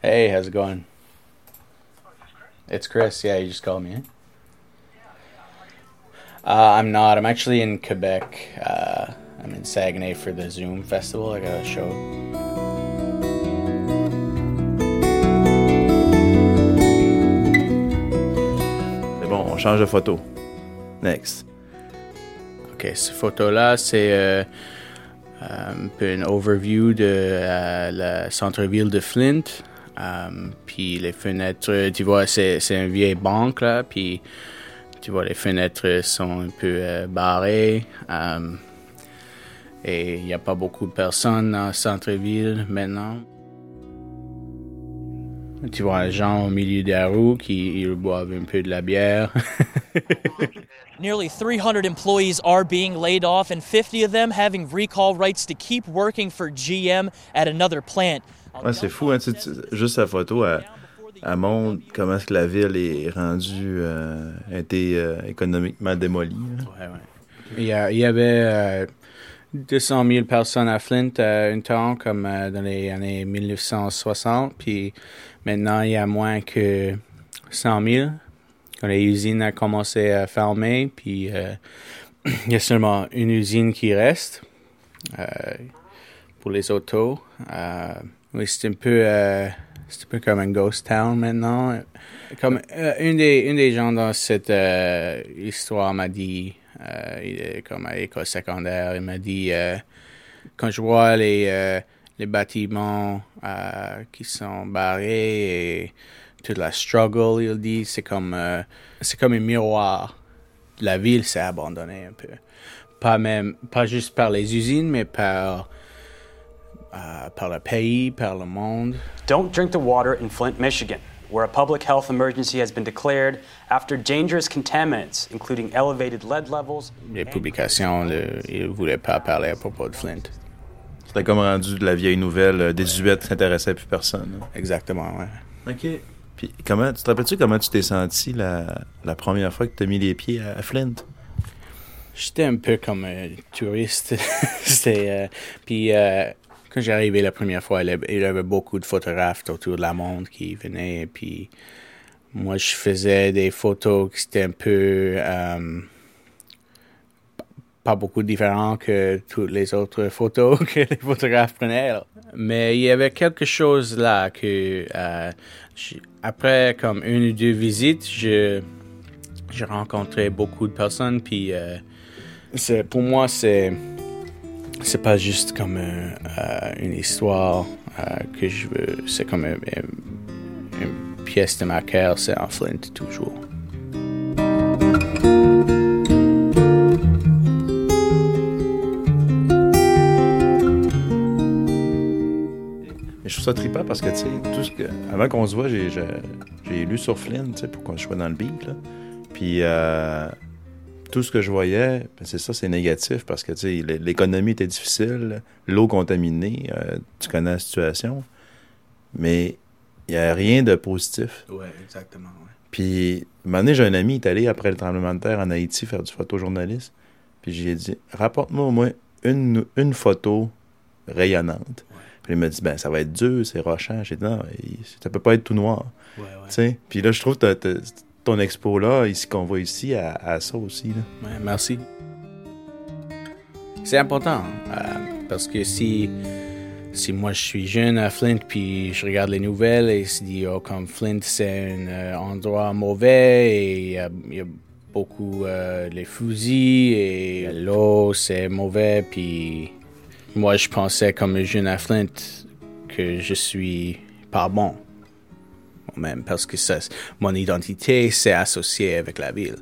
Hey, how's it going? It's Chris. Yeah, you just called me. Uh, I'm not. I'm actually in Quebec. Uh, I'm in Saguenay for the Zoom Festival. I got a show. C'est bon, on change de photo. Next. Ok, cette photo-là, c'est euh, un peu une overview de euh, la centre-ville de Flint. Um, puis les fenêtres, tu vois, c'est, c'est une vieille banque là, puis tu vois, les fenêtres sont un peu euh, barrées. Um, et il n'y a pas beaucoup de personnes dans le centre-ville maintenant. Tu vois les gens au milieu de la rue qui ils boivent un peu de la bière. Nearly 300 employees are being laid off, and 50 of them having recall rights to keep working for GM at another plant. Ouais, c'est fou, hein, tu sais, tu- juste la photo, elle, elle montre comment est-ce que la ville est rendue, euh, a été euh, économiquement démolie. hein. Ouais, ouais. Il y, a- il y avait euh, 200 000 personnes à Flint à un temps, comme euh, dans les années 1960. Puis maintenant, il y a moins que 100 000. Quand les usines ont commencé à fermer, puis euh, il y a seulement une usine qui reste euh, pour les autos. Oui, c'est un peu, euh, un peu comme un ghost town maintenant. Comme euh, une des, une des gens dans cette euh, histoire m'a dit, il comme à l'école secondaire, il m'a dit quand je vois les, les bâtiments qui sont barrés et toute la struggle, il dit, c'est comme c'est comme un miroir. La ville s'est abandonnée un peu. Pas même, pas juste par les usines, mais par euh, par le pays, par le monde. Don't drink the water in Flint, Michigan, where a public health emergency has been declared after dangerous contaminants, including elevated lead levels. Les publications, le, ils ne voulaient pas parler à propos de Flint. C'était comme rendu de la vieille nouvelle euh, désuète qui s'intéressait à plus personne. Exactement, ouais. OK. Puis comment, tu te rappelles-tu comment tu t'es senti la, la première fois que tu as mis les pieds à, à Flint? J'étais un peu comme un touriste. C'était, euh, puis euh, quand j'ai arrivé la première fois, il y avait- beaucoup de photographes autour de la monde qui venaient. Puis moi, je faisais des photos qui étaient un peu euh, pas beaucoup différents que toutes les autres photos que les photographes prenaient. Mais il y avait quelque chose là que euh, après comme une ou deux visites, je j'ai rencontré beaucoup de personnes puis euh, pour moi c'est c'est pas juste comme euh, euh, une histoire euh, que je veux c'est comme un- un- une pièce de ma cœur c'est en Flint toujours je trouve ça trippant parce que, tu sais, tout ce que. Avant qu'on se voit, j'ai, lu sur Flynn, tu sais, pour qu'on soit dans le beat. Puis, tout ce que je voyais, ben, c'est ça, c'est négatif parce que, l'économie était difficile, l'eau contaminée, euh, tu connais la situation. Mais il n'y a rien de positif. ouais exactement ouais. Puis, un moment donné, j'ai un ami qui est allé après le tremblement de terre en Haïti faire du photojournaliste. Puis, j'ai dit, rapporte-moi au moins une, une photo rayonnante. Puis, il m'a dit, ben, ça va être dur, c'est rochant. J'ai dit, non, ça peut pas être tout noir. ouais? Puis là, je trouve que ton expo-là, ici, qu'on voit ici, à, ça aussi. Là. Merci. C'est important euh, parce que si, si moi je suis jeune à Flint puis je regarde les nouvelles et je dis oh, comme Flint c'est un euh, endroit mauvais et il y a, beaucoup euh, les fusils et l'eau c'est mauvais puis moi je pensais comme un jeune à Flint que je suis pas bon même parce que mon identité c'est associé avec la ville.